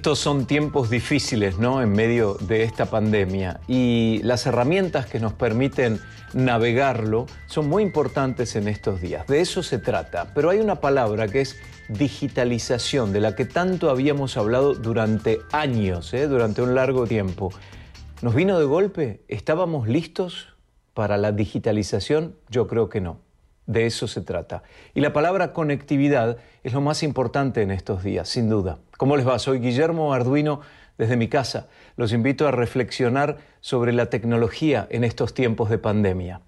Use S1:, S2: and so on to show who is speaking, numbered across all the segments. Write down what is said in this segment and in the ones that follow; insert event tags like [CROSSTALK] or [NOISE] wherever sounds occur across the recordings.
S1: Estos son tiempos difíciles, ¿no? En medio de esta pandemia y las herramientas que nos permiten navegarlo son muy importantes en estos días. De eso se trata. Pero hay una palabra que es digitalización, de la que tanto habíamos hablado durante años, ¿eh? durante un largo tiempo. ¿Nos vino de golpe? ¿Estábamos listos para la digitalización? Yo creo que no. De eso se trata. Y la palabra conectividad es lo más importante en estos días, sin duda. ¿Cómo les va? Soy Guillermo Arduino desde mi casa. Los invito a reflexionar sobre la tecnología en estos tiempos de pandemia.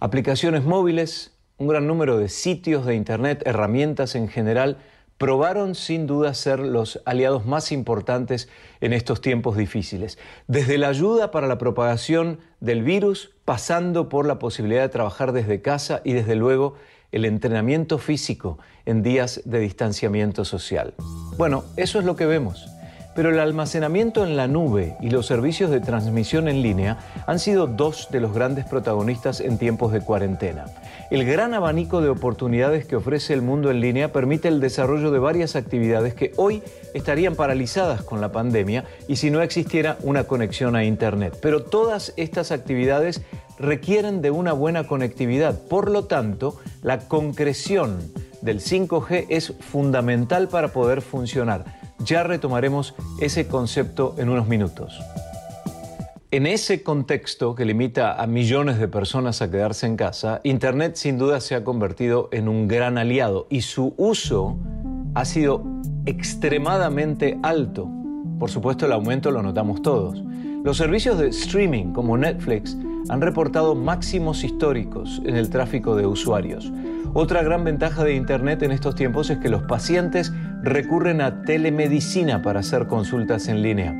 S1: Aplicaciones móviles, un gran número de sitios de Internet, herramientas en general, probaron sin duda ser los aliados más importantes en estos tiempos difíciles. Desde la ayuda para la propagación del virus, pasando por la posibilidad de trabajar desde casa y desde luego el entrenamiento físico en días de distanciamiento social. Bueno, eso es lo que vemos. Pero el almacenamiento en la nube y los servicios de transmisión en línea han sido dos de los grandes protagonistas en tiempos de cuarentena. El gran abanico de oportunidades que ofrece el mundo en línea permite el desarrollo de varias actividades que hoy estarían paralizadas con la pandemia y si no existiera una conexión a Internet. Pero todas estas actividades requieren de una buena conectividad. Por lo tanto, la concreción del 5G es fundamental para poder funcionar. Ya retomaremos ese concepto en unos minutos. En ese contexto que limita a millones de personas a quedarse en casa, Internet sin duda se ha convertido en un gran aliado y su uso ha sido extremadamente alto. Por supuesto, el aumento lo notamos todos. Los servicios de streaming como Netflix han reportado máximos históricos en el tráfico de usuarios. Otra gran ventaja de Internet en estos tiempos es que los pacientes recurren a telemedicina para hacer consultas en línea.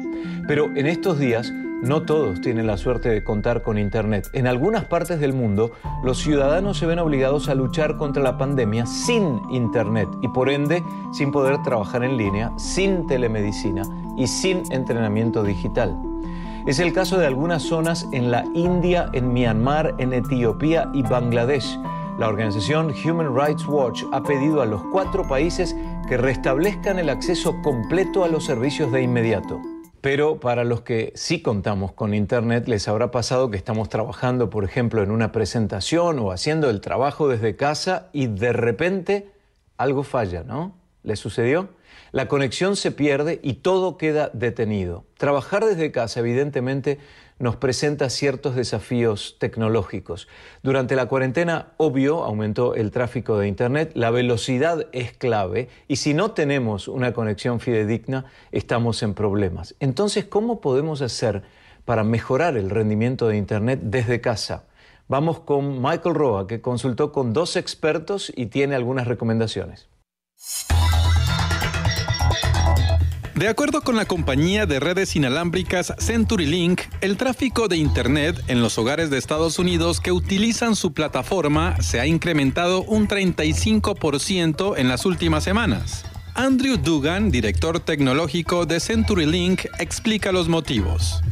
S1: Pero en estos días no todos tienen la suerte de contar con Internet. En algunas partes del mundo, los ciudadanos se ven obligados a luchar contra la pandemia sin Internet y por ende sin poder trabajar en línea, sin telemedicina y sin entrenamiento digital. Es el caso de algunas zonas en la India, en Myanmar, en Etiopía y Bangladesh la organización Human Rights Watch ha pedido a los cuatro países que restablezcan el acceso completo a los servicios de inmediato. Pero para los que sí contamos con Internet, les habrá pasado que estamos trabajando, por ejemplo, en una presentación o haciendo el trabajo desde casa y de repente algo falla, ¿no? ¿Le sucedió? La conexión se pierde y todo queda detenido. Trabajar desde casa, evidentemente, nos presenta ciertos desafíos tecnológicos. Durante la cuarentena, obvio, aumentó el tráfico de Internet, la velocidad es clave y si no tenemos una conexión fidedigna, estamos en problemas. Entonces, ¿cómo podemos hacer para mejorar el rendimiento de Internet desde casa? Vamos con Michael Roa, que consultó con dos expertos y tiene algunas recomendaciones.
S2: De acuerdo con la compañía de redes inalámbricas CenturyLink, el tráfico de Internet en los hogares de Estados Unidos que utilizan su plataforma se ha incrementado un 35% en las últimas semanas. Andrew Dugan, director tecnológico de CenturyLink, explica los motivos.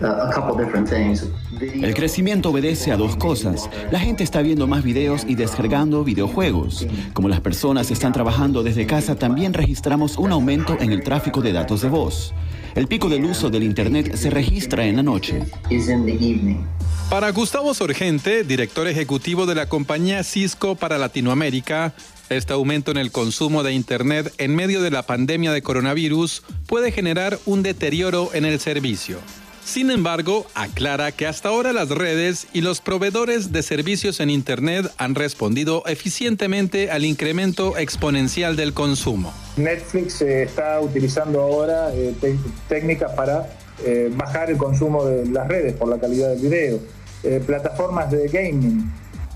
S3: El crecimiento obedece a dos cosas. La gente está viendo más videos y descargando videojuegos. Como las personas están trabajando desde casa, también registramos un aumento en el tráfico de datos de voz. El pico del uso del Internet se registra en la noche.
S2: Para Gustavo Sorgente, director ejecutivo de la compañía Cisco para Latinoamérica, este aumento en el consumo de Internet en medio de la pandemia de coronavirus puede generar un deterioro en el servicio. Sin embargo, aclara que hasta ahora las redes y los proveedores de servicios en Internet han respondido eficientemente al incremento exponencial del consumo.
S4: Netflix eh, está utilizando ahora eh, técnicas para eh, bajar el consumo de las redes por la calidad del video. plataformas de gaming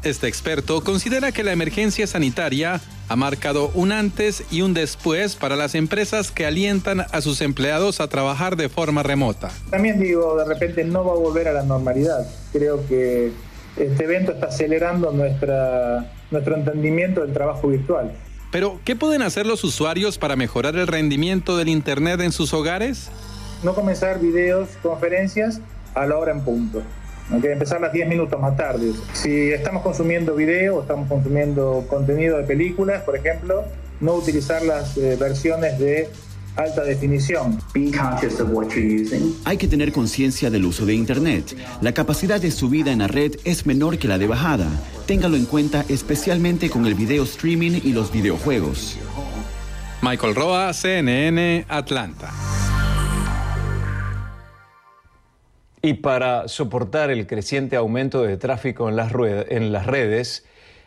S2: este experto considera que la emergencia sanitaria ha marcado un antes y un después para las empresas que alientan a sus empleados a trabajar de forma remota.
S4: También digo, de repente no va a volver a la normalidad. Creo que este evento está acelerando nuestra, nuestro entendimiento del trabajo virtual.
S2: Pero, ¿qué pueden hacer los usuarios para mejorar el rendimiento del Internet en sus hogares?
S4: No comenzar videos, conferencias a la hora en punto que empezar las 10 minutos más tarde. Si estamos consumiendo video o estamos consumiendo contenido de películas, por ejemplo, no utilizar las eh, versiones de alta definición.
S3: Hay que tener conciencia del uso de Internet. La capacidad de subida en la red es menor que la de bajada. Téngalo en cuenta especialmente con el video streaming y los videojuegos.
S2: Michael Roa, CNN, Atlanta.
S1: Y para soportar el creciente aumento de tráfico en las, redes,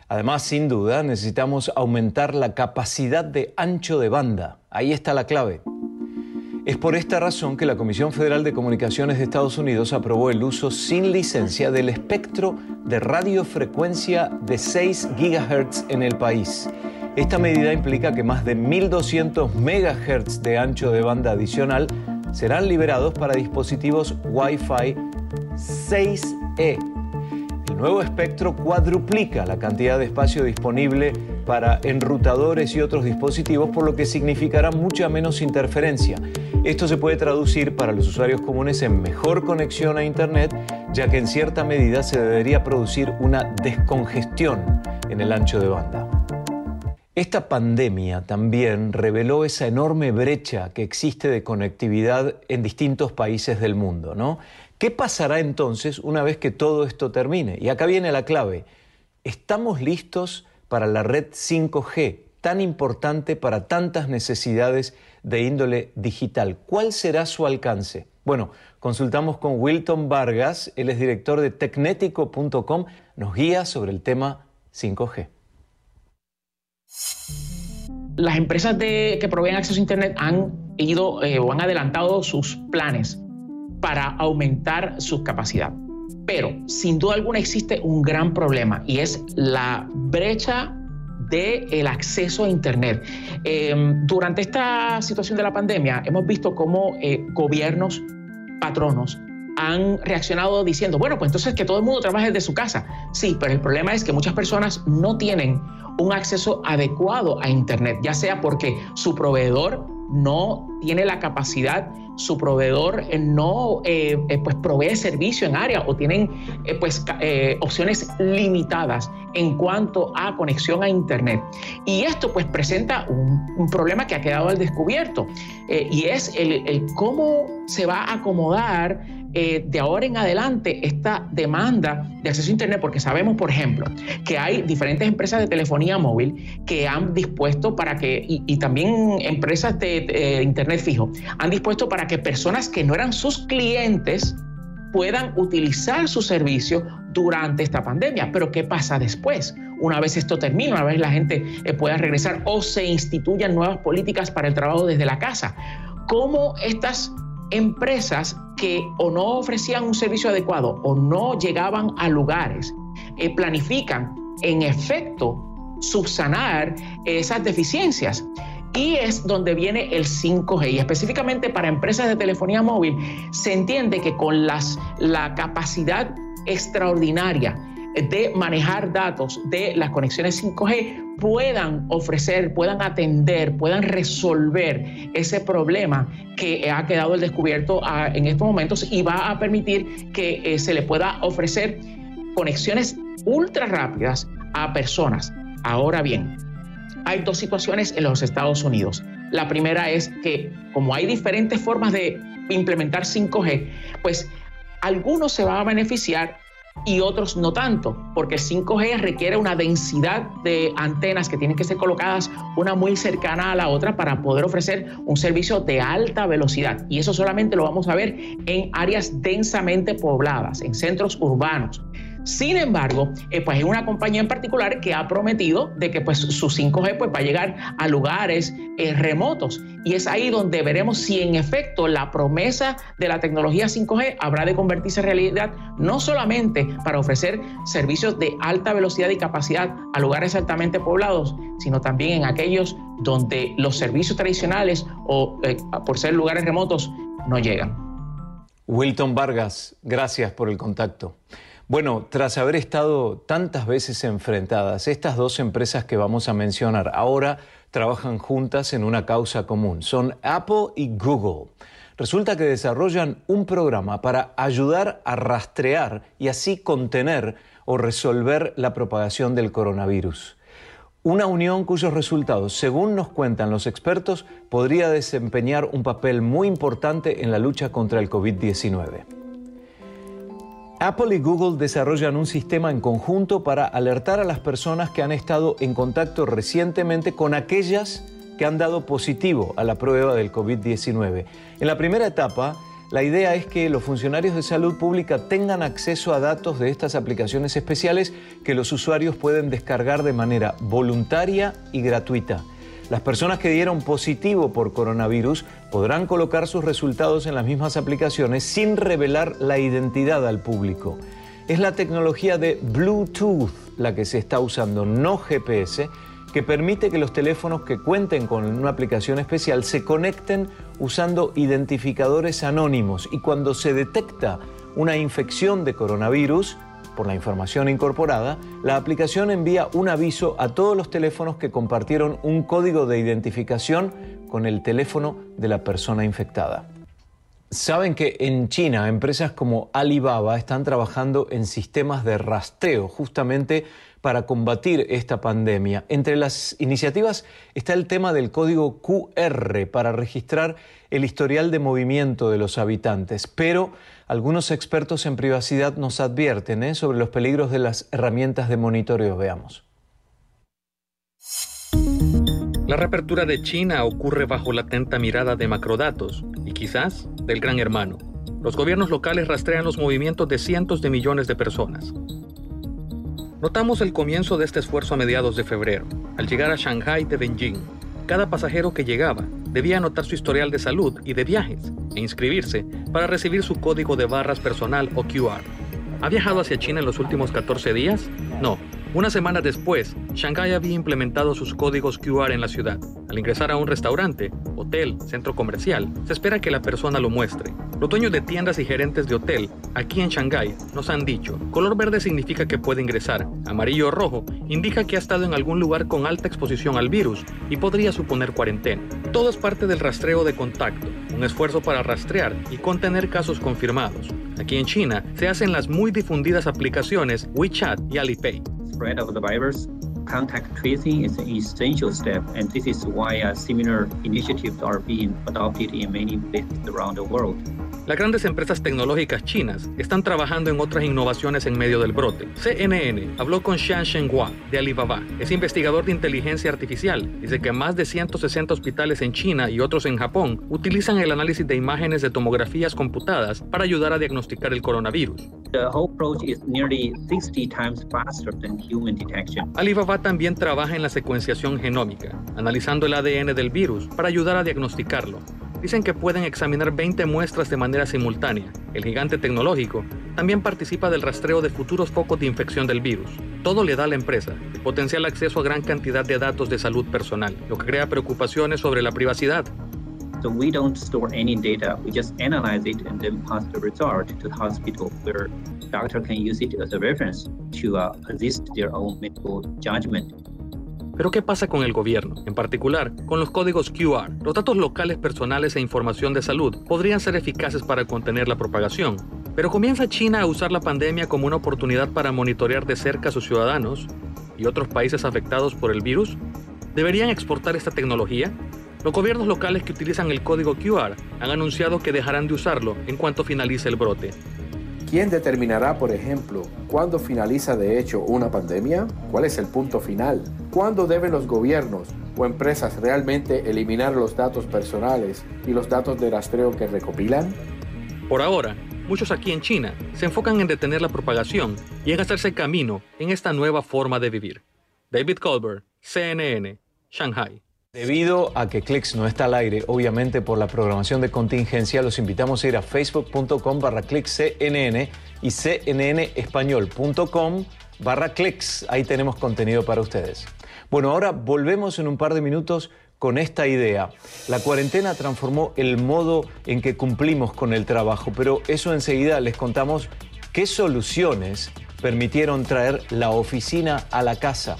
S1: además, sin duda, necesitamos aumentar la capacidad de ancho de banda. Ahí está la clave. Es por esta razón que la Comisión Federal de Comunicaciones de Estados Unidos aprobó el uso sin licencia del espectro de radiofrecuencia de 6 GHz en el país. Esta medida implica que más de 1.200 MHz de ancho de banda adicional serán liberados para dispositivos Wi-Fi 6E. El nuevo espectro cuadruplica la cantidad de espacio disponible para enrutadores y otros dispositivos, por lo que significará mucha menos interferencia. Esto se puede traducir para los usuarios comunes en mejor conexión a Internet, ya que en cierta medida se debería producir una descongestión en el ancho de banda. Esta pandemia también reveló esa enorme brecha que existe de conectividad en distintos países del mundo, ¿no? ¿Qué pasará entonces una vez que todo esto termine? Y acá viene la clave. ¿Estamos listos para la red 5G, tan importante para tantas necesidades de índole digital? ¿Cuál será su alcance? Bueno, consultamos con Wilton Vargas, él es director de tecnético.com, nos guía sobre el tema 5G
S5: las empresas que proveen acceso a Internet han ido eh, o han adelantado sus planes para aumentar su capacidad. Pero sin duda alguna existe un gran problema y es la brecha del el acceso a Internet. Em, durante esta situación de la pandemia hemos visto cómo eh, gobiernos, patronos, han reaccionado diciendo, bueno, pues entonces que todo el mundo trabaje desde su casa. Sí, pero el problema es que muchas personas no tienen un acceso adecuado a Internet, ya sea porque su proveedor no tiene la capacidad, su proveedor eh, no eh, eh, pues provee servicio en área o tienen pues opciones limitadas en cuanto a conexión a internet. Y esto pues presenta un, problema que ha quedado al descubierto y es el, cómo se va a acomodar de ahora en adelante esta demanda de acceso a Internet, porque sabemos, por ejemplo, que hay diferentes empresas de telefonía móvil que han dispuesto para que, y, también empresas de Internet fijo, han dispuesto para que personas que no eran sus clientes puedan utilizar su servicio durante esta pandemia. Pero ¿qué pasa después? Una vez esto termina, una vez la gente eh, pueda regresar o se instituyan nuevas políticas para el trabajo desde la casa. ¿Cómo estas empresas que o no ofrecían un servicio adecuado o no llegaban a lugares eh, planifican en efecto subsanar esas deficiencias? y es donde viene el 5G. Y específicamente para empresas de telefonía móvil, se entiende que con las, la capacidad extraordinaria de manejar datos de las conexiones 5G puedan ofrecer, puedan atender, puedan resolver ese problema que ha quedado al descubierto ah, en estos momentos y va a permitir que eh, se le pueda ofrecer conexiones ultra rápidas a personas. Ahora bien, hay dos situaciones en los Estados Unidos. La primera es que como hay diferentes formas de implementar 5G, pues algunos se van a beneficiar y otros no tanto, porque 5G requiere una densidad de antenas que tienen que ser colocadas una muy cercana a la otra para poder ofrecer un servicio de alta velocidad. Y eso solamente lo vamos a ver en áreas densamente pobladas, en centros urbanos. Sin embargo, eh, pues es una compañía en particular que ha prometido de que pues su 5G pues va a llegar a lugares eh, remotos y es ahí donde veremos si en efecto la promesa de la tecnología 5G habrá de convertirse en realidad no solamente para ofrecer servicios de alta velocidad y capacidad a lugares altamente poblados, sino también en aquellos donde los servicios tradicionales o eh, por ser lugares remotos no llegan.
S1: Wilton Vargas, gracias por el contacto. Bueno, tras haber estado tantas veces enfrentadas, estas dos empresas que vamos a mencionar ahora trabajan juntas en una causa común. Son Apple y Google. Resulta que desarrollan un programa para ayudar a rastrear y así contener o resolver la propagación del coronavirus. Una unión cuyos resultados, según nos cuentan los expertos, podría desempeñar un papel muy importante en la lucha contra el COVID-19. Apple y Google desarrollan un sistema en conjunto para alertar a las personas que han estado en contacto recientemente con aquellas que han dado positivo a la prueba del COVID-19. En la primera etapa, la idea es que los funcionarios de salud pública tengan acceso a datos de estas aplicaciones especiales que los usuarios pueden descargar de manera voluntaria y gratuita. Las personas que dieron positivo por coronavirus podrán colocar sus resultados en las mismas aplicaciones sin revelar la identidad al público. Es la tecnología de Bluetooth la que se está usando, no GPS, que permite que los teléfonos que cuenten con una aplicación especial se conecten usando identificadores anónimos y cuando se detecta una infección de coronavirus, por la información incorporada, la aplicación envía un aviso a todos los teléfonos que compartieron un código de identificación con el teléfono de la persona infectada. Saben que en China empresas como Alibaba están trabajando en sistemas de rastreo justamente para combatir esta pandemia. Entre las iniciativas está el tema del código QR para registrar el historial de movimiento de los habitantes, pero algunos expertos en privacidad nos advierten ¿eh? sobre los peligros de las herramientas de monitoreo. Veamos.
S6: La reapertura de China ocurre bajo la atenta mirada de macrodatos y quizás del gran hermano. Los gobiernos locales rastrean los movimientos de cientos de millones de personas. Notamos el comienzo de este esfuerzo a mediados de febrero, al llegar a Shanghai de Beijing. Cada pasajero que llegaba debía anotar su historial de salud y de viajes e inscribirse para recibir su código de barras personal o QR. ¿Ha viajado hacia China en los últimos 14 días? No, una semana después, Shanghai había implementado sus códigos QR en la ciudad. Al ingresar a un restaurante, hotel, centro comercial, se espera que la persona lo muestre. Los dueños de tiendas y gerentes de hotel aquí en Shanghai nos han dicho, color verde significa que puede ingresar, amarillo o rojo indica que ha estado en algún lugar con alta exposición al virus y podría suponer cuarentena. Todo es parte del rastreo de contacto, un esfuerzo para rastrear y contener casos confirmados. Aquí en China se hacen las muy difundidas aplicaciones WeChat y Alipay
S7: spread of the virus, contact tracing is an essential step, and this is why uh, similar initiatives are being adopted in many places around the world.
S6: Las grandes empresas tecnológicas chinas están trabajando en otras innovaciones en medio del brote. CNN habló con Xian Shenhua de Alibaba. Es investigador de inteligencia artificial. Dice que más de 160 hospitales en China y otros en Japón utilizan el análisis de imágenes de tomografías computadas para ayudar a diagnosticar el coronavirus. Alibaba también trabaja en la secuenciación genómica, analizando el ADN del virus para ayudar a diagnosticarlo dicen que pueden examinar 20 muestras de manera simultánea. El gigante tecnológico también participa del rastreo de futuros focos de infección del virus. Todo le da a la empresa potencial acceso a gran cantidad de datos de salud personal, lo que crea preocupaciones sobre la privacidad.
S7: So we don't store any data, we just analyze it and then pass the result to the hospital where doctor can use it as a reference to uh, assist their own medical judgment.
S6: Pero ¿qué pasa con el gobierno? En particular, con los códigos QR. Los datos locales personales e información de salud podrían ser eficaces para contener la propagación. Pero ¿comienza China a usar la pandemia como una oportunidad para monitorear de cerca a sus ciudadanos y otros países afectados por el virus? ¿Deberían exportar esta tecnología? Los gobiernos locales que utilizan el código QR han anunciado que dejarán de usarlo en cuanto finalice el brote.
S8: ¿Quién determinará, por ejemplo, cuándo finaliza de hecho una pandemia? ¿Cuál es el punto final? ¿Cuándo deben los gobiernos o empresas realmente eliminar los datos personales y los datos de rastreo que recopilan?
S6: Por ahora, muchos aquí en China se enfocan en detener la propagación y en hacerse camino en esta nueva forma de vivir. David Colbert, CNN, Shanghai.
S1: Debido a que Clicks no está al aire, obviamente por la programación de contingencia, los invitamos a ir a facebook.com barra CNN y cnnespañol.com barra clicks. Ahí tenemos contenido para ustedes. Bueno, ahora volvemos en un par de minutos con esta idea. La cuarentena transformó el modo en que cumplimos con el trabajo, pero eso enseguida les contamos qué soluciones permitieron traer la oficina a la casa.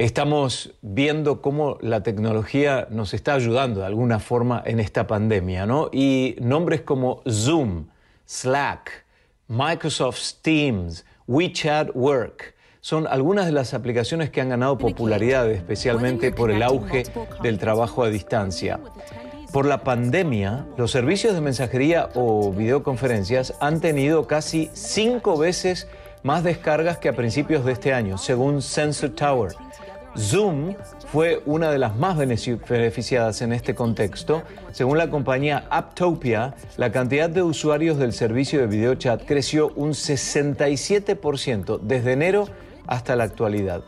S1: Estamos viendo cómo la tecnología nos está ayudando de alguna forma en esta pandemia, ¿no? Y nombres como Zoom, Slack, Microsoft Teams, WeChat Work, son algunas de las aplicaciones que han ganado popularidad, especialmente por el auge del trabajo a distancia. Por la pandemia, los servicios de mensajería o videoconferencias han tenido casi cinco veces más descargas que a principios de este año, según Sensor Tower. Zoom fue una de las más beneficiadas en este contexto. Según la compañía Apptopia, la cantidad de usuarios del servicio de video chat creció un 67% desde enero hasta la actualidad.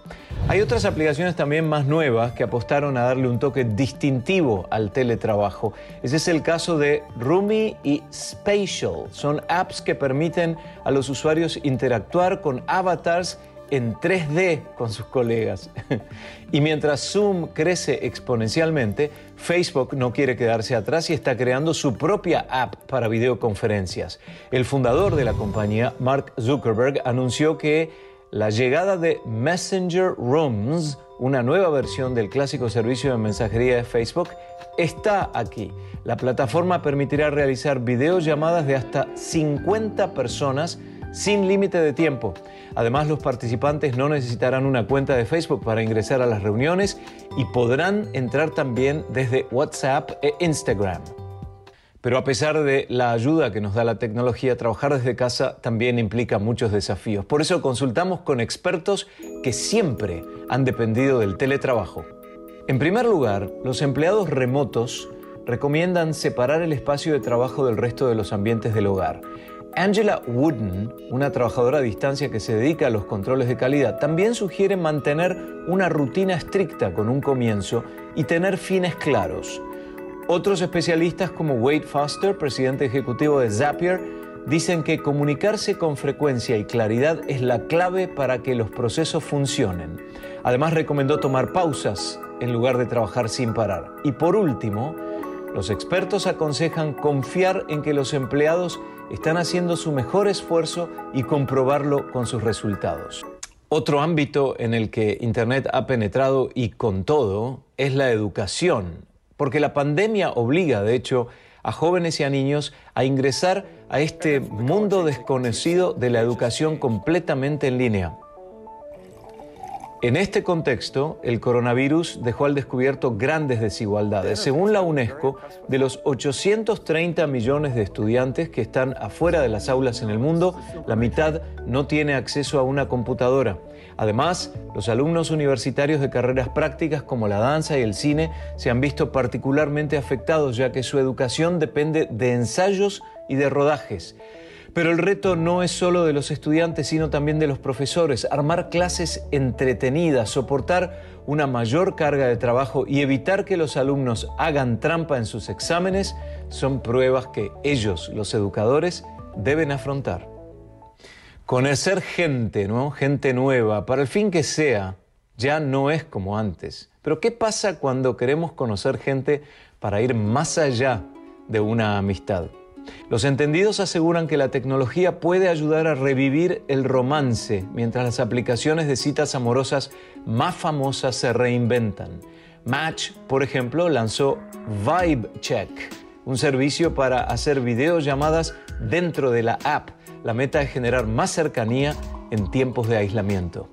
S1: Hay otras aplicaciones también más nuevas que apostaron a darle un toque distintivo al teletrabajo. Ese es el caso de Rumi y Spatial. Son apps que permiten a los usuarios interactuar con avatars en 3D con sus colegas. [LAUGHS] y mientras Zoom crece exponencialmente, Facebook no quiere quedarse atrás y está creando su propia app para videoconferencias. El fundador de la compañía, Mark Zuckerberg, anunció que la llegada de Messenger Rooms, una nueva versión del clásico servicio de mensajería de Facebook, está aquí. La plataforma permitirá realizar videollamadas de hasta 50 personas sin límite de tiempo. Además, los participantes no necesitarán una cuenta de Facebook para ingresar a las reuniones y podrán entrar también desde WhatsApp e Instagram. Pero a pesar de la ayuda que nos da la tecnología, trabajar desde casa también implica muchos desafíos. Por eso consultamos con expertos que siempre han dependido del teletrabajo. En primer lugar, los empleados remotos recomiendan separar el espacio de trabajo del resto de los ambientes del hogar. Angela Wooden, una trabajadora a distancia que se dedica a los controles de calidad, también sugiere mantener una rutina estricta con un comienzo y tener fines claros. Otros especialistas como Wade Foster, presidente ejecutivo de Zapier, dicen que comunicarse con frecuencia y claridad es la clave para que los procesos funcionen. Además recomendó tomar pausas en lugar de trabajar sin parar. Y por último, los expertos aconsejan confiar en que los empleados están haciendo su mejor esfuerzo y comprobarlo con sus resultados. Otro ámbito en el que Internet ha penetrado y con todo es la educación porque la pandemia obliga, de hecho, a jóvenes y a niños a ingresar a este mundo desconocido de la educación completamente en línea. En este contexto, el coronavirus dejó al descubierto grandes desigualdades. Según la UNESCO, de los 830 millones de estudiantes que están afuera de las aulas en el mundo, la mitad no tiene acceso a una computadora. Además, los alumnos universitarios de carreras prácticas como la danza y el cine se han visto particularmente afectados ya que su educación depende de ensayos y de rodajes. Pero el reto no es solo de los estudiantes, sino también de los profesores. Armar clases entretenidas, soportar una mayor carga de trabajo y evitar que los alumnos hagan trampa en sus exámenes son pruebas que ellos, los educadores, deben afrontar. Conocer gente, ¿no? Gente nueva, para el fin que sea, ya no es como antes. Pero ¿qué pasa cuando queremos conocer gente para ir más allá de una amistad? Los entendidos aseguran que la tecnología puede ayudar a revivir el romance mientras las aplicaciones de citas amorosas más famosas se reinventan. Match, por ejemplo, lanzó Vibe Check, un servicio para hacer videollamadas dentro de la app. La meta es generar más cercanía en tiempos de aislamiento.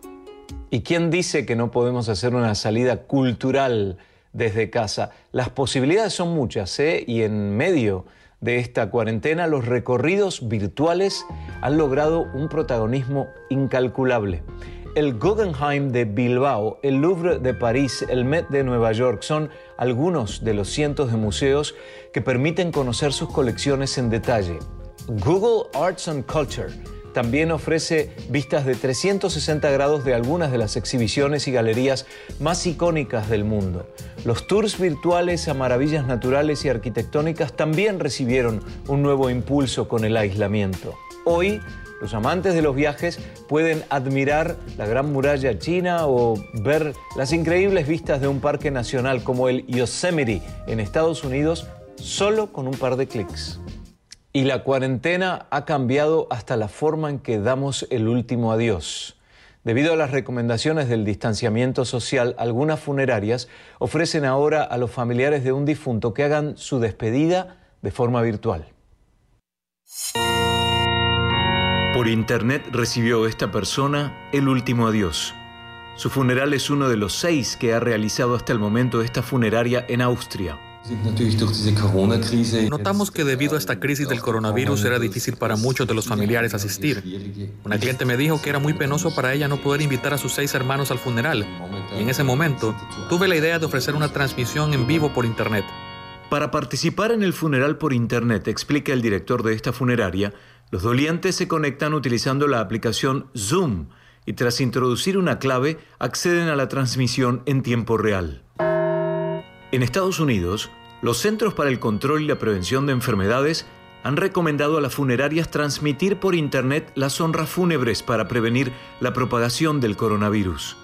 S1: ¿Y quién dice que no podemos hacer una salida cultural desde casa? Las posibilidades son muchas, ¿eh? Y en medio de esta cuarentena, los recorridos virtuales han logrado un protagonismo incalculable. El Guggenheim de Bilbao, el Louvre de París, el Met de Nueva York son algunos de los cientos de museos que permiten conocer sus colecciones en detalle. Google Arts and Culture también ofrece vistas de 360 grados de algunas de las exhibiciones y galerías más icónicas del mundo. Los tours virtuales a maravillas naturales y arquitectónicas también recibieron un nuevo impulso con el aislamiento. Hoy, los amantes de los viajes pueden admirar la Gran Muralla China o ver las increíbles vistas de un parque nacional como el Yosemite en Estados Unidos solo con un par de clics. Y la cuarentena ha cambiado hasta la forma en que damos el último adiós. Debido a las recomendaciones del distanciamiento social, algunas funerarias ofrecen ahora a los familiares de un difunto que hagan su despedida de forma virtual. Por internet recibió esta persona el último adiós. Su funeral es uno de los seis que ha realizado hasta el momento esta funeraria en Austria.
S6: Notamos que debido a esta crisis del coronavirus era difícil para muchos de los familiares asistir. Una cliente me dijo que era muy penoso para ella no poder invitar a sus seis hermanos al funeral. Y en ese momento tuve la idea de ofrecer una transmisión en vivo por internet.
S1: Para participar en el funeral por internet, explica el director de esta funeraria, los dolientes se conectan utilizando la aplicación Zoom y tras introducir una clave acceden a la transmisión en tiempo real. En Estados Unidos, los Centros para el Control y la Prevención de Enfermedades han recomendado a las funerarias transmitir por Internet las honras fúnebres para prevenir la propagación del coronavirus.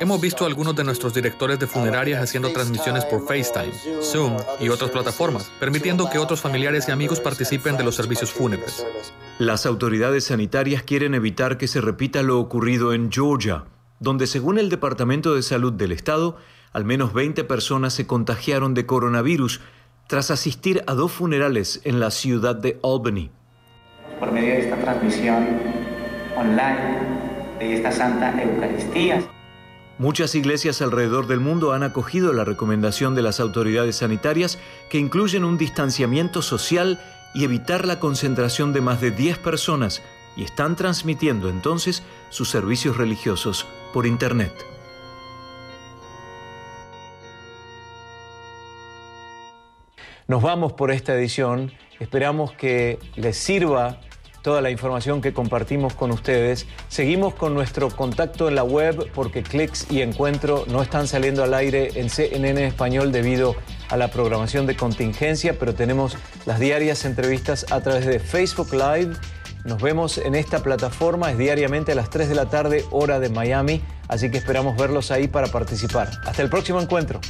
S6: Hemos visto a algunos de nuestros directores de funerarias haciendo transmisiones por FaceTime, Zoom y otras plataformas, permitiendo que otros familiares y amigos participen de los servicios fúnebres.
S1: Las autoridades sanitarias quieren evitar que se repita lo ocurrido en Georgia, donde según el Departamento de Salud del Estado, al menos 20 personas se contagiaron de coronavirus tras asistir a dos funerales en la ciudad de Albany.
S9: Por medio de esta transmisión online de esta Santa Eucaristía.
S1: Muchas iglesias alrededor del mundo han acogido la recomendación de las autoridades sanitarias que incluyen un distanciamiento social y evitar la concentración de más de 10 personas y están transmitiendo entonces sus servicios religiosos por Internet. Nos vamos por esta edición. Esperamos que les sirva toda la información que compartimos con ustedes. Seguimos con nuestro contacto en la web porque clics y encuentro no están saliendo al aire en CNN español debido a la programación de contingencia, pero tenemos las diarias entrevistas a través de Facebook Live. Nos vemos en esta plataforma, es diariamente a las 3 de la tarde, hora de Miami, así que esperamos verlos ahí para participar. Hasta el próximo encuentro.